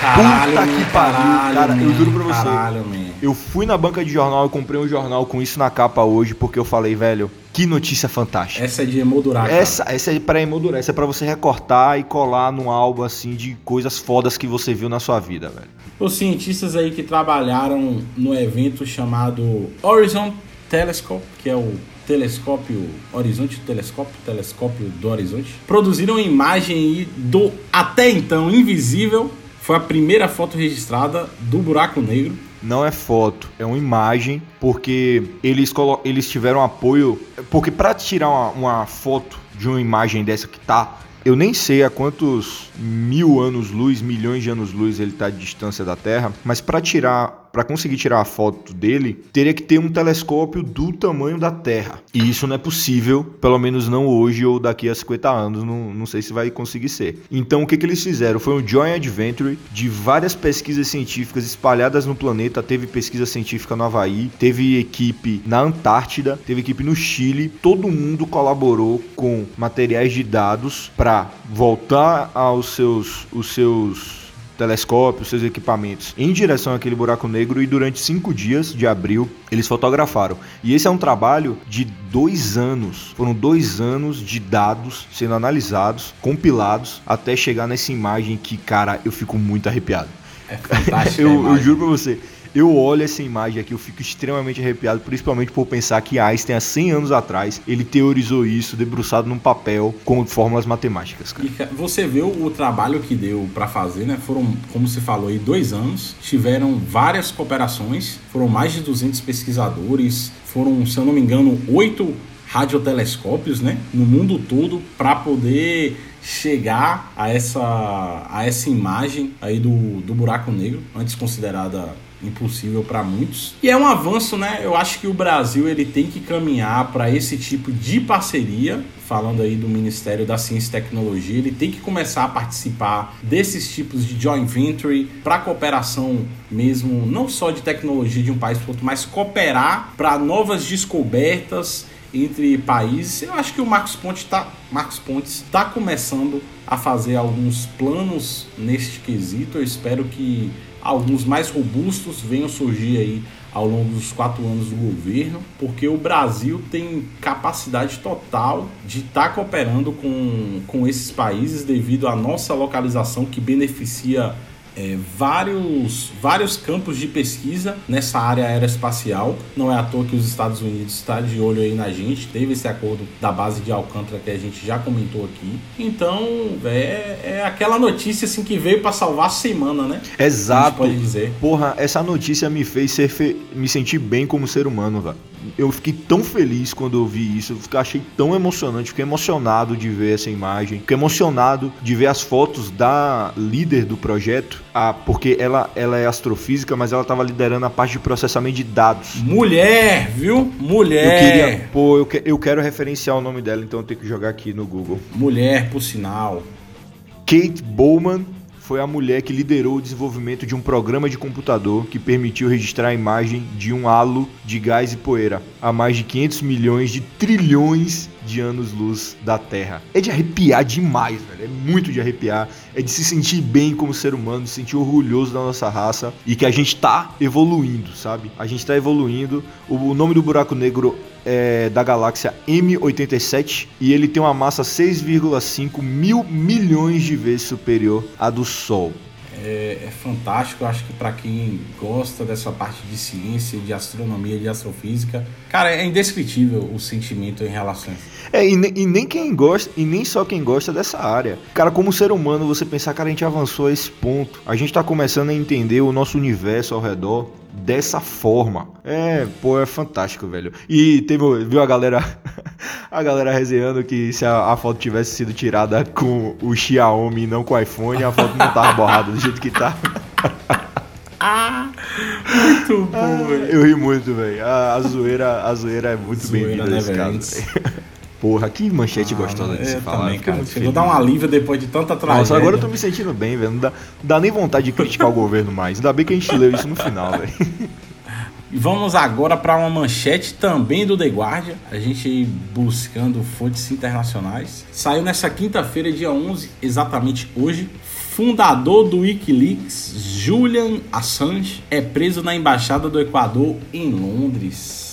Caralho, Puta que pariu, cara, eu juro pra você. Caralho, eu fui na banca de jornal e comprei um jornal com isso na capa hoje, porque eu falei, velho, que notícia fantástica. Essa é de emoldurar. Essa, essa é para emoldurar, essa é para você recortar e colar num álbum assim de coisas fodas que você viu na sua vida, velho. Os cientistas aí que trabalharam no evento chamado Horizon Telescope, que é o telescópio Horizonte, telescópio, telescópio do Horizonte, produziram uma imagem do até então invisível foi a primeira foto registrada do buraco negro. Não é foto, é uma imagem, porque eles, eles tiveram apoio. Porque para tirar uma, uma foto de uma imagem dessa que tá eu nem sei a quantos mil anos-luz, milhões de anos-luz ele está de distância da Terra, mas para tirar para conseguir tirar a foto dele, teria que ter um telescópio do tamanho da Terra. E isso não é possível, pelo menos não hoje ou daqui a 50 anos, não, não sei se vai conseguir ser. Então o que, que eles fizeram? Foi um Joint Adventure de várias pesquisas científicas espalhadas no planeta. Teve pesquisa científica no Havaí, teve equipe na Antártida, teve equipe no Chile. Todo mundo colaborou com materiais de dados para voltar aos seus, os seus telescópios, seus equipamentos em direção àquele buraco negro e durante cinco dias de abril eles fotografaram. E esse é um trabalho de dois anos. Foram dois anos de dados sendo analisados, compilados, até chegar nessa imagem que, cara, eu fico muito arrepiado. É eu, eu juro pra você eu olho essa imagem aqui, eu fico extremamente arrepiado, principalmente por pensar que Einstein, há 100 anos atrás, ele teorizou isso debruçado num papel com fórmulas matemáticas. Cara. E você vê o, trabalho que deu para fazer, né? Foram, como você falou aí, dois anos. Tiveram várias cooperações, foram mais de 200 pesquisadores, foram, se eu não me engano, oito radiotelescópios, né? No mundo todo, para poder chegar a essa, a essa imagem aí do, do buraco negro, antes considerada impossível para muitos. E é um avanço, né? Eu acho que o Brasil ele tem que caminhar para esse tipo de parceria. Falando aí do Ministério da Ciência e Tecnologia, ele tem que começar a participar desses tipos de joint venture para cooperação mesmo, não só de tecnologia de um país para outro, mas cooperar para novas descobertas entre países. Eu acho que o Marcos Pontes está Marcos Pontes está começando a fazer alguns planos neste quesito. Eu espero que alguns mais robustos venham surgir aí ao longo dos quatro anos do governo, porque o Brasil tem capacidade total de estar tá cooperando com, com esses países devido à nossa localização que beneficia é, vários, vários campos de pesquisa nessa área aeroespacial. Não é à toa que os Estados Unidos está de olho aí na gente. Teve esse acordo da base de Alcântara que a gente já comentou aqui. Então é, é aquela notícia assim que veio para salvar a semana, né? Exato. pode dizer. Porra, essa notícia me fez ser fe... me sentir bem como ser humano, velho eu fiquei tão feliz quando eu vi isso, eu achei tão emocionante, fiquei emocionado de ver essa imagem, fiquei emocionado de ver as fotos da líder do projeto, a, porque ela, ela é astrofísica, mas ela estava liderando a parte de processamento de dados. Mulher, viu? Mulher. Eu queria, pô, eu, que, eu quero referenciar o nome dela, então eu tenho que jogar aqui no Google. Mulher, por sinal. Kate Bowman foi a mulher que liderou o desenvolvimento de um programa de computador que permitiu registrar a imagem de um halo de gás e poeira a mais de 500 milhões de trilhões de anos-luz da Terra. É de arrepiar demais, velho. É muito de arrepiar. É de se sentir bem como ser humano, se sentir orgulhoso da nossa raça e que a gente tá evoluindo, sabe? A gente tá evoluindo. O nome do buraco negro é, da galáxia M87 e ele tem uma massa 6,5 mil milhões de vezes superior à do Sol. É, é fantástico, eu acho que para quem gosta dessa parte de ciência, de astronomia, de astrofísica, cara, é indescritível o sentimento em relação a isso. É, e, e, nem quem gosta, e nem só quem gosta dessa área. Cara, como ser humano, você pensar, cara, a gente avançou a esse ponto. A gente tá começando a entender o nosso universo ao redor dessa forma. É, pô, é fantástico, velho. E teve, viu a galera, a galera resenhando que se a, a, foto tivesse sido tirada com o Xiaomi e não com o iPhone, a foto não tava borrada do jeito que tá. Ah, muito bom, ah, velho. Eu ri muito, velho. A, a, zoeira, a zoeira é muito bem-vinda né, nesse caso. Porra, que manchete ah, gostosa de se falar. Também, cara. Vou dar um alívio depois de tanta tragédia. Nossa, agora eu tô me sentindo bem, velho. Não dá, não dá nem vontade de criticar o governo mais. Ainda bem que a gente leu isso no final, velho. E vamos agora para uma manchete também do The Guardian, a gente buscando fontes internacionais. Saiu nessa quinta-feira, dia 11, exatamente hoje. Fundador do Wikileaks, Julian Assange, é preso na embaixada do Equador em Londres.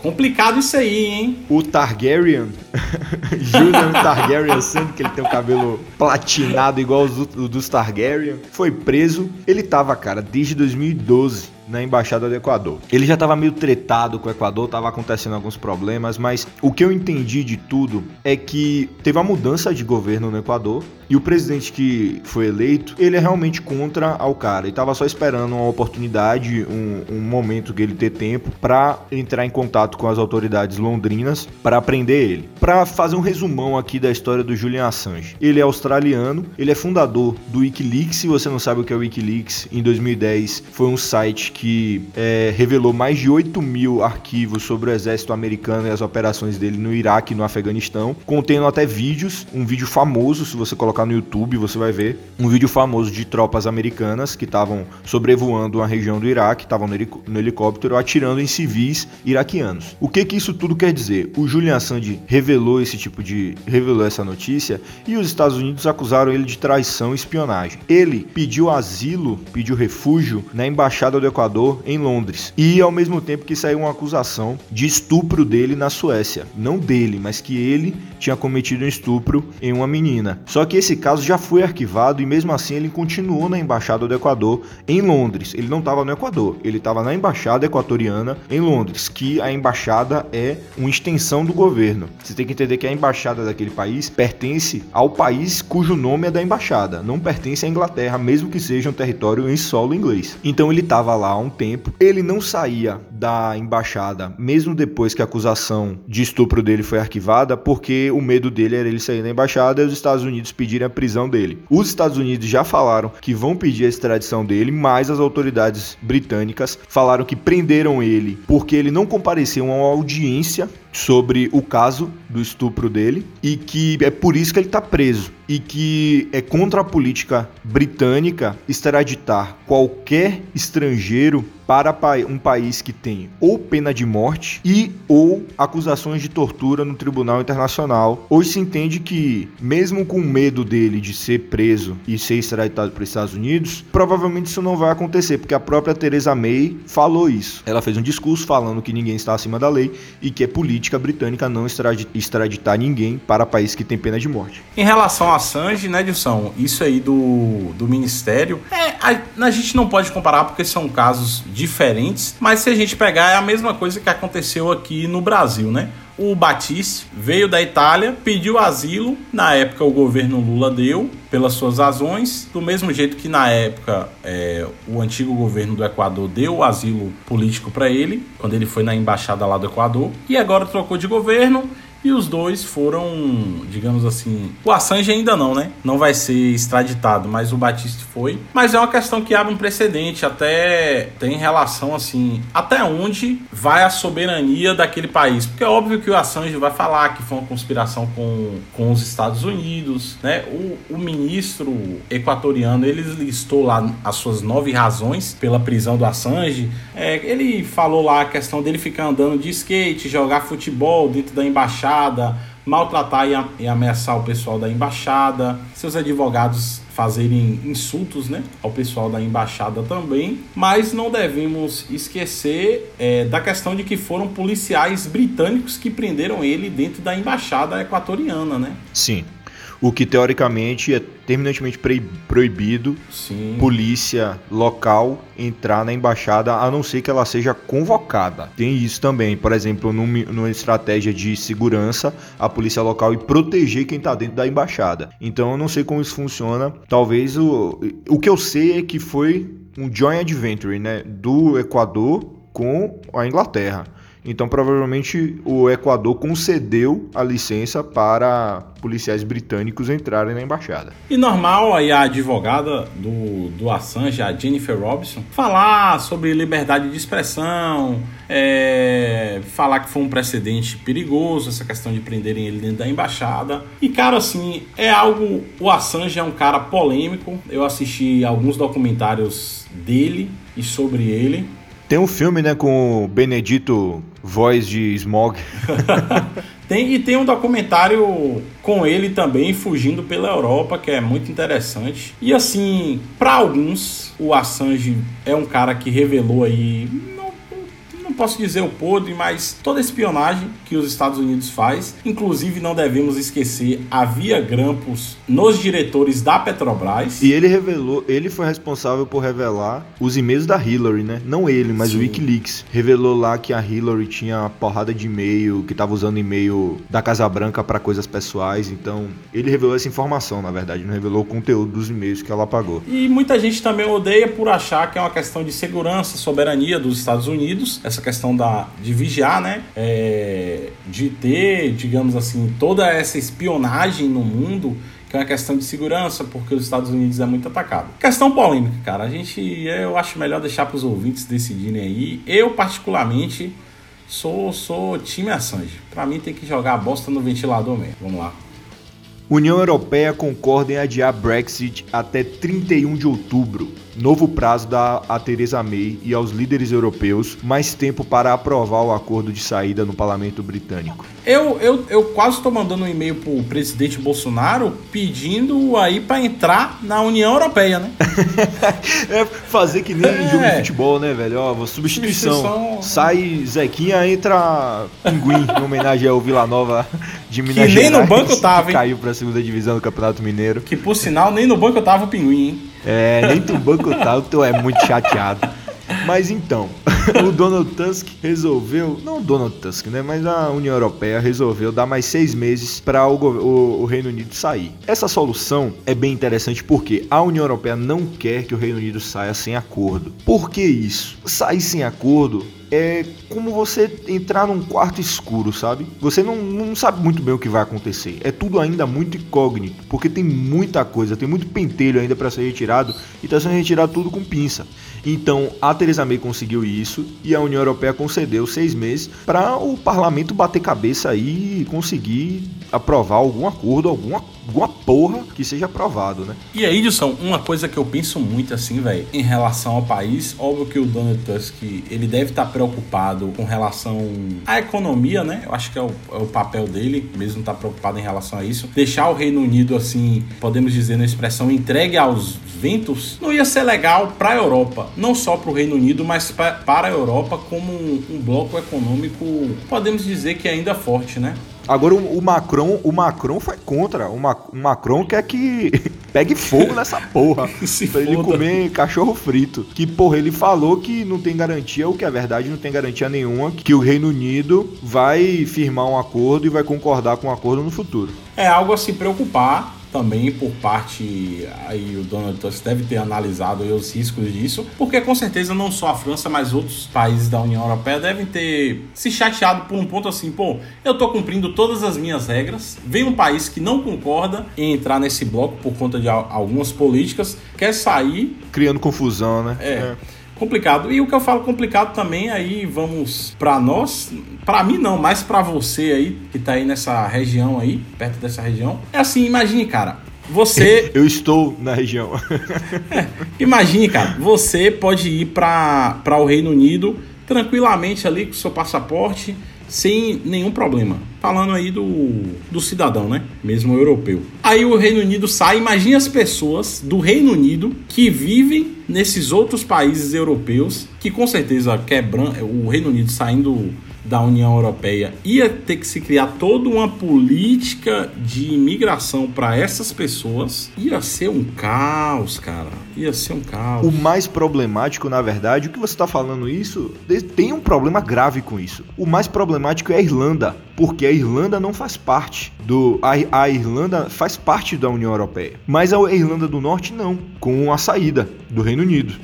Complicado isso aí, hein? O Targaryen, Julian Targaryen, sendo que ele tem o cabelo platinado igual os dos Targaryen, foi preso. Ele tava, cara, desde 2012 na embaixada do Equador. Ele já estava meio tretado com o Equador, estava acontecendo alguns problemas, mas o que eu entendi de tudo é que teve uma mudança de governo no Equador e o presidente que foi eleito, ele é realmente contra ao cara. E estava só esperando uma oportunidade, um, um momento que ele ter tempo para entrar em contato com as autoridades londrinas para prender ele. Para fazer um resumão aqui da história do Julian Assange. Ele é australiano, ele é fundador do WikiLeaks. Se você não sabe o que é o WikiLeaks, em 2010 foi um site que é, revelou mais de 8 mil arquivos sobre o exército americano e as operações dele no Iraque e no Afeganistão, contendo até vídeos, um vídeo famoso, se você colocar no YouTube, você vai ver, um vídeo famoso de tropas americanas que estavam sobrevoando uma região do Iraque, estavam no helicóptero atirando em civis iraquianos. O que que isso tudo quer dizer? O Julian Assange revelou esse tipo de revelou essa notícia e os Estados Unidos acusaram ele de traição e espionagem. Ele pediu asilo, pediu refúgio na embaixada do Equador em Londres e ao mesmo tempo que saiu uma acusação de estupro dele na Suécia, não dele, mas que ele tinha cometido um estupro em uma menina. Só que esse caso já foi arquivado e mesmo assim ele continuou na embaixada do Equador em Londres. Ele não estava no Equador, ele estava na embaixada equatoriana em Londres, que a embaixada é uma extensão do governo. Você tem que entender que a embaixada daquele país pertence ao país cujo nome é da embaixada, não pertence à Inglaterra, mesmo que seja um território em solo inglês. Então ele estava lá um tempo, ele não saía da embaixada, mesmo depois que a acusação de estupro dele foi arquivada, porque o medo dele era ele sair da embaixada e os Estados Unidos pedirem a prisão dele. Os Estados Unidos já falaram que vão pedir a extradição dele, mas as autoridades britânicas falaram que prenderam ele porque ele não compareceu a uma audiência sobre o caso do estupro dele e que é por isso que ele está preso e que é contra a política britânica extraditar qualquer estrangeiro para um país que tem ou pena de morte e ou acusações de tortura no Tribunal Internacional. Hoje se entende que, mesmo com medo dele de ser preso e ser extraditado para os Estados Unidos, provavelmente isso não vai acontecer, porque a própria Theresa May falou isso. Ela fez um discurso falando que ninguém está acima da lei e que é política britânica não extraditar ninguém para país que tem pena de morte. Em relação a Assange, né, Dilson, isso aí do, do Ministério, é, a, a gente não pode comparar porque são casos diferentes, mas se a gente pegar, é a mesma coisa que aconteceu aqui no Brasil, né? O Batiste veio da Itália, pediu asilo. Na época, o governo Lula deu, pelas suas razões. Do mesmo jeito que na época, é, o antigo governo do Equador deu o asilo político para ele, quando ele foi na embaixada lá do Equador. E agora trocou de governo e os dois foram, digamos assim, o Assange ainda não, né? Não vai ser extraditado, mas o Batista foi. Mas é uma questão que abre um precedente, até tem relação assim, até onde vai a soberania daquele país? Porque é óbvio que o Assange vai falar que foi uma conspiração com, com os Estados Unidos, né? O, o ministro equatoriano, ele listou lá as suas nove razões pela prisão do Assange. É, ele falou lá a questão dele ficar andando de skate, jogar futebol dentro da embaixada embaixada, maltratar e ameaçar o pessoal da embaixada, seus advogados fazerem insultos né, ao pessoal da embaixada também, mas não devemos esquecer é, da questão de que foram policiais britânicos que prenderam ele dentro da embaixada equatoriana, né? Sim. O que teoricamente é terminantemente proibido Sim. polícia local entrar na embaixada a não ser que ela seja convocada. Tem isso também, por exemplo, numa estratégia de segurança, a polícia local e proteger quem está dentro da embaixada. Então eu não sei como isso funciona. Talvez o, o que eu sei é que foi um joint adventure, né, do Equador com a Inglaterra. Então, provavelmente, o Equador concedeu a licença para policiais britânicos entrarem na embaixada. E normal aí a advogada do, do Assange, a Jennifer Robinson, falar sobre liberdade de expressão, é, falar que foi um precedente perigoso, essa questão de prenderem ele dentro da embaixada. E, cara, assim, é algo. O Assange é um cara polêmico. Eu assisti alguns documentários dele e sobre ele. Tem um filme, né, com o Benedito, voz de Smog. tem, e tem um documentário com ele também, fugindo pela Europa, que é muito interessante. E assim, para alguns, o Assange é um cara que revelou aí posso dizer o podre, mas toda a espionagem que os Estados Unidos faz, inclusive não devemos esquecer, havia grampos nos diretores da Petrobras. E ele revelou, ele foi responsável por revelar os e-mails da Hillary, né? Não ele, mas Sim. o WikiLeaks. Revelou lá que a Hillary tinha uma porrada de e-mail, que estava usando e-mail da Casa Branca para coisas pessoais, então ele revelou essa informação, na verdade, não revelou o conteúdo dos e-mails que ela apagou. E muita gente também odeia por achar que é uma questão de segurança, soberania dos Estados Unidos, essa questão da, de vigiar, né? É, de ter, digamos assim, toda essa espionagem no mundo que é uma questão de segurança, porque os Estados Unidos é muito atacado. Questão polêmica, cara. A gente, eu acho melhor deixar para os ouvintes decidirem aí. Eu, particularmente, sou, sou time Assange. Para mim, tem que jogar a bosta no ventilador mesmo. Vamos lá. União Europeia concorda em adiar Brexit até 31 de outubro. Novo prazo dá a Theresa May e aos líderes europeus mais tempo para aprovar o acordo de saída no parlamento britânico. Eu, eu, eu quase estou mandando um e-mail pro presidente Bolsonaro pedindo aí para entrar na União Europeia, né? é fazer que nem é. jogo de futebol, né, velho? Ó, substituição. substituição. Sai Zequinha, entra Pinguim, em homenagem ao Vila Nova de Minas que Gerais. nem no banco tava, hein? Caiu pra segunda divisão do Campeonato Mineiro. Que por sinal, nem no banco tava o Pinguim, hein? É, nem no banco tava, tu é muito chateado. Mas então, o Donald Tusk resolveu, não o Donald Tusk, né, mas a União Europeia resolveu dar mais seis meses para o, o, o, Reino Unido sair. Essa solução é bem interessante porque a União Europeia não quer que o Reino Unido saia sem acordo. Por que isso? Sair sem acordo é como você entrar num quarto escuro, sabe? Você não, não sabe muito bem o que vai acontecer. É tudo ainda muito incógnito, porque tem muita coisa, tem muito pentelho ainda para ser retirado e está sendo retirado tudo com pinça. Então a Theresa May conseguiu isso e a União Europeia concedeu seis meses para o parlamento bater cabeça e conseguir aprovar algum acordo, alguma, alguma porra que seja aprovado, né? E aí, Edson, uma coisa que eu penso muito assim, velho, em relação ao país, óbvio que o Donald Tusk, ele deve estar tá preocupado com relação à economia, né? Eu acho que é o, é o papel dele, mesmo estar tá preocupado em relação a isso. Deixar o Reino Unido, assim, podemos dizer na expressão, entregue aos ventos, não ia ser legal para a Europa. Não só para o Reino Unido, mas pra, para a Europa como um, um bloco econômico, podemos dizer que ainda forte, né? Agora o, Macron, o Macron foi contra. O, Ma, o Macron quer que pegue fogo nessa porra. Se pra foda. ele comer cachorro frito. Que, porra, ele falou que não tem garantia, o que é verdade, não tem garantia nenhuma, que o Reino Unido vai firmar um acordo e vai concordar com o um acordo no futuro. É algo a se preocupar também por parte aí o Donald Tusk deve ter analisado os riscos disso, porque com certeza não só a França, mas outros países da União Europeia devem ter se chateado por um ponto assim, pô, eu tô cumprindo todas as minhas regras, vem um país que não concorda em entrar nesse bloco por conta de algumas políticas, quer sair criando confusão, né? é. é complicado. E o que eu falo complicado também, aí vamos para nós, para mim não, mas para você aí que tá aí nessa região aí, perto dessa região. É assim, imagine, cara, você Eu estou na região. é, imagine, cara, você pode ir para o Reino Unido tranquilamente ali com seu passaporte sem nenhum problema. Falando aí do, do cidadão, né? Mesmo europeu. Aí o Reino Unido sai. Imagine as pessoas do Reino Unido que vivem nesses outros países europeus que com certeza quebram o Reino Unido saindo da União Europeia ia ter que se criar toda uma política de imigração para essas pessoas, ia ser um caos, cara. Ia ser um caos. O mais problemático, na verdade, o que você está falando isso, tem um problema grave com isso. O mais problemático é a Irlanda, porque a Irlanda não faz parte do. A, a Irlanda faz parte da União Europeia, mas a Irlanda do Norte não, com a saída do Reino Unido.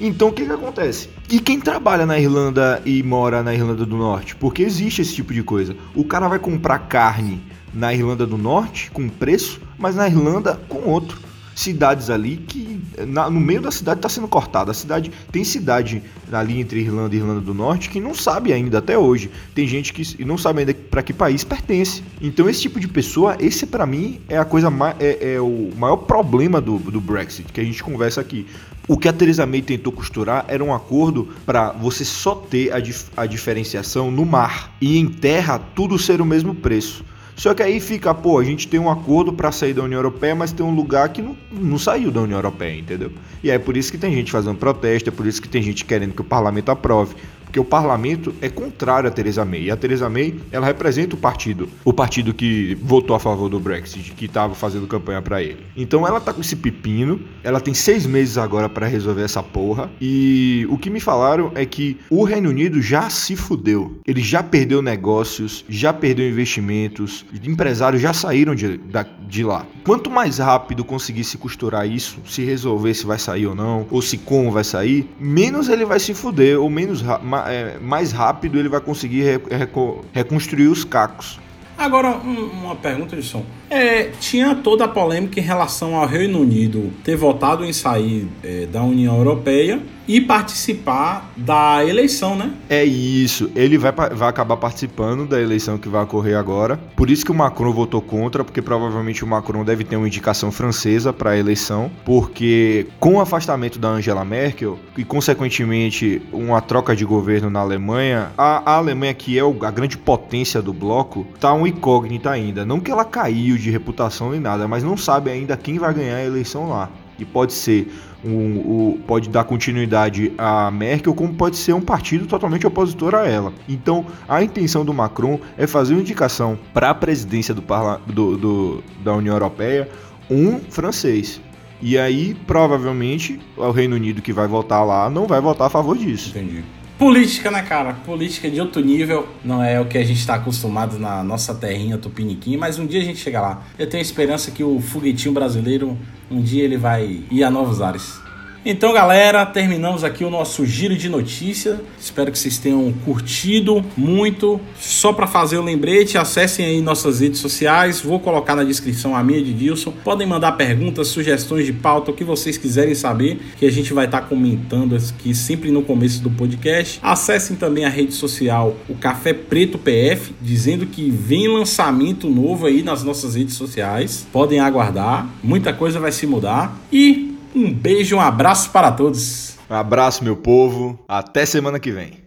Então o que, que acontece? E quem trabalha na Irlanda e mora na Irlanda do Norte? Porque existe esse tipo de coisa. O cara vai comprar carne na Irlanda do Norte com preço, mas na Irlanda com outro. Cidades ali que na, no meio da cidade está sendo cortada. A cidade tem cidade ali entre Irlanda e Irlanda do Norte que não sabe ainda até hoje. Tem gente que não sabe ainda para que país pertence. Então esse tipo de pessoa, esse para mim é a coisa é, é, o maior problema do, do Brexit que a gente conversa aqui. O que a Theresa May tentou costurar era um acordo para você só ter a, dif a diferenciação no mar e em terra tudo ser o mesmo preço. Só que aí fica, pô, a gente tem um acordo para sair da União Europeia, mas tem um lugar que não, não saiu da União Europeia, entendeu? E é por isso que tem gente fazendo protesto, é por isso que tem gente querendo que o parlamento aprove porque o parlamento é contrário a Theresa May. E a Theresa May, ela representa o partido, o partido que votou a favor do Brexit, que estava fazendo campanha para ele. Então ela tá com esse pepino, ela tem seis meses agora para resolver essa porra. E o que me falaram é que o Reino Unido já se fudeu. Ele já perdeu negócios, já perdeu investimentos, empresários já saíram de, de lá. Quanto mais rápido conseguir se costurar isso, se resolver se vai sair ou não, ou se como vai sair, menos ele vai se fuder, ou menos é, mais rápido ele vai conseguir re, reconstruir os cacos. Agora, um, uma pergunta, Edson. É, tinha toda a polêmica em relação ao Reino Unido ter votado em sair é, da União Europeia e participar da eleição, né? É isso. Ele vai, vai acabar participando da eleição que vai ocorrer agora. Por isso que o Macron votou contra, porque provavelmente o Macron deve ter uma indicação francesa para a eleição, porque com o afastamento da Angela Merkel e consequentemente uma troca de governo na Alemanha, a, a Alemanha que é a grande potência do bloco, tá um incógnita ainda. Não que ela caiu de reputação nem nada, mas não sabe ainda quem vai ganhar a eleição lá. E pode ser um, um, pode dar continuidade a Merkel, como pode ser um partido totalmente opositor a ela. Então, a intenção do Macron é fazer uma indicação para a presidência do, do, do, da União Europeia um francês. E aí, provavelmente, o Reino Unido que vai votar lá não vai votar a favor disso. Entendi. Política, né, cara? Política de outro nível. Não é o que a gente está acostumado na nossa terrinha tupiniquim, mas um dia a gente chega lá. Eu tenho esperança que o foguetinho brasileiro, um dia ele vai ir a novos ares. Então, galera, terminamos aqui o nosso giro de notícias. Espero que vocês tenham curtido muito. Só para fazer o lembrete, acessem aí nossas redes sociais. Vou colocar na descrição a minha de Dilson. Podem mandar perguntas, sugestões de pauta, o que vocês quiserem saber, que a gente vai estar tá comentando aqui sempre no começo do podcast. Acessem também a rede social, o Café Preto PF, dizendo que vem lançamento novo aí nas nossas redes sociais. Podem aguardar, muita coisa vai se mudar. E um beijo, um abraço para todos. Um abraço, meu povo. Até semana que vem.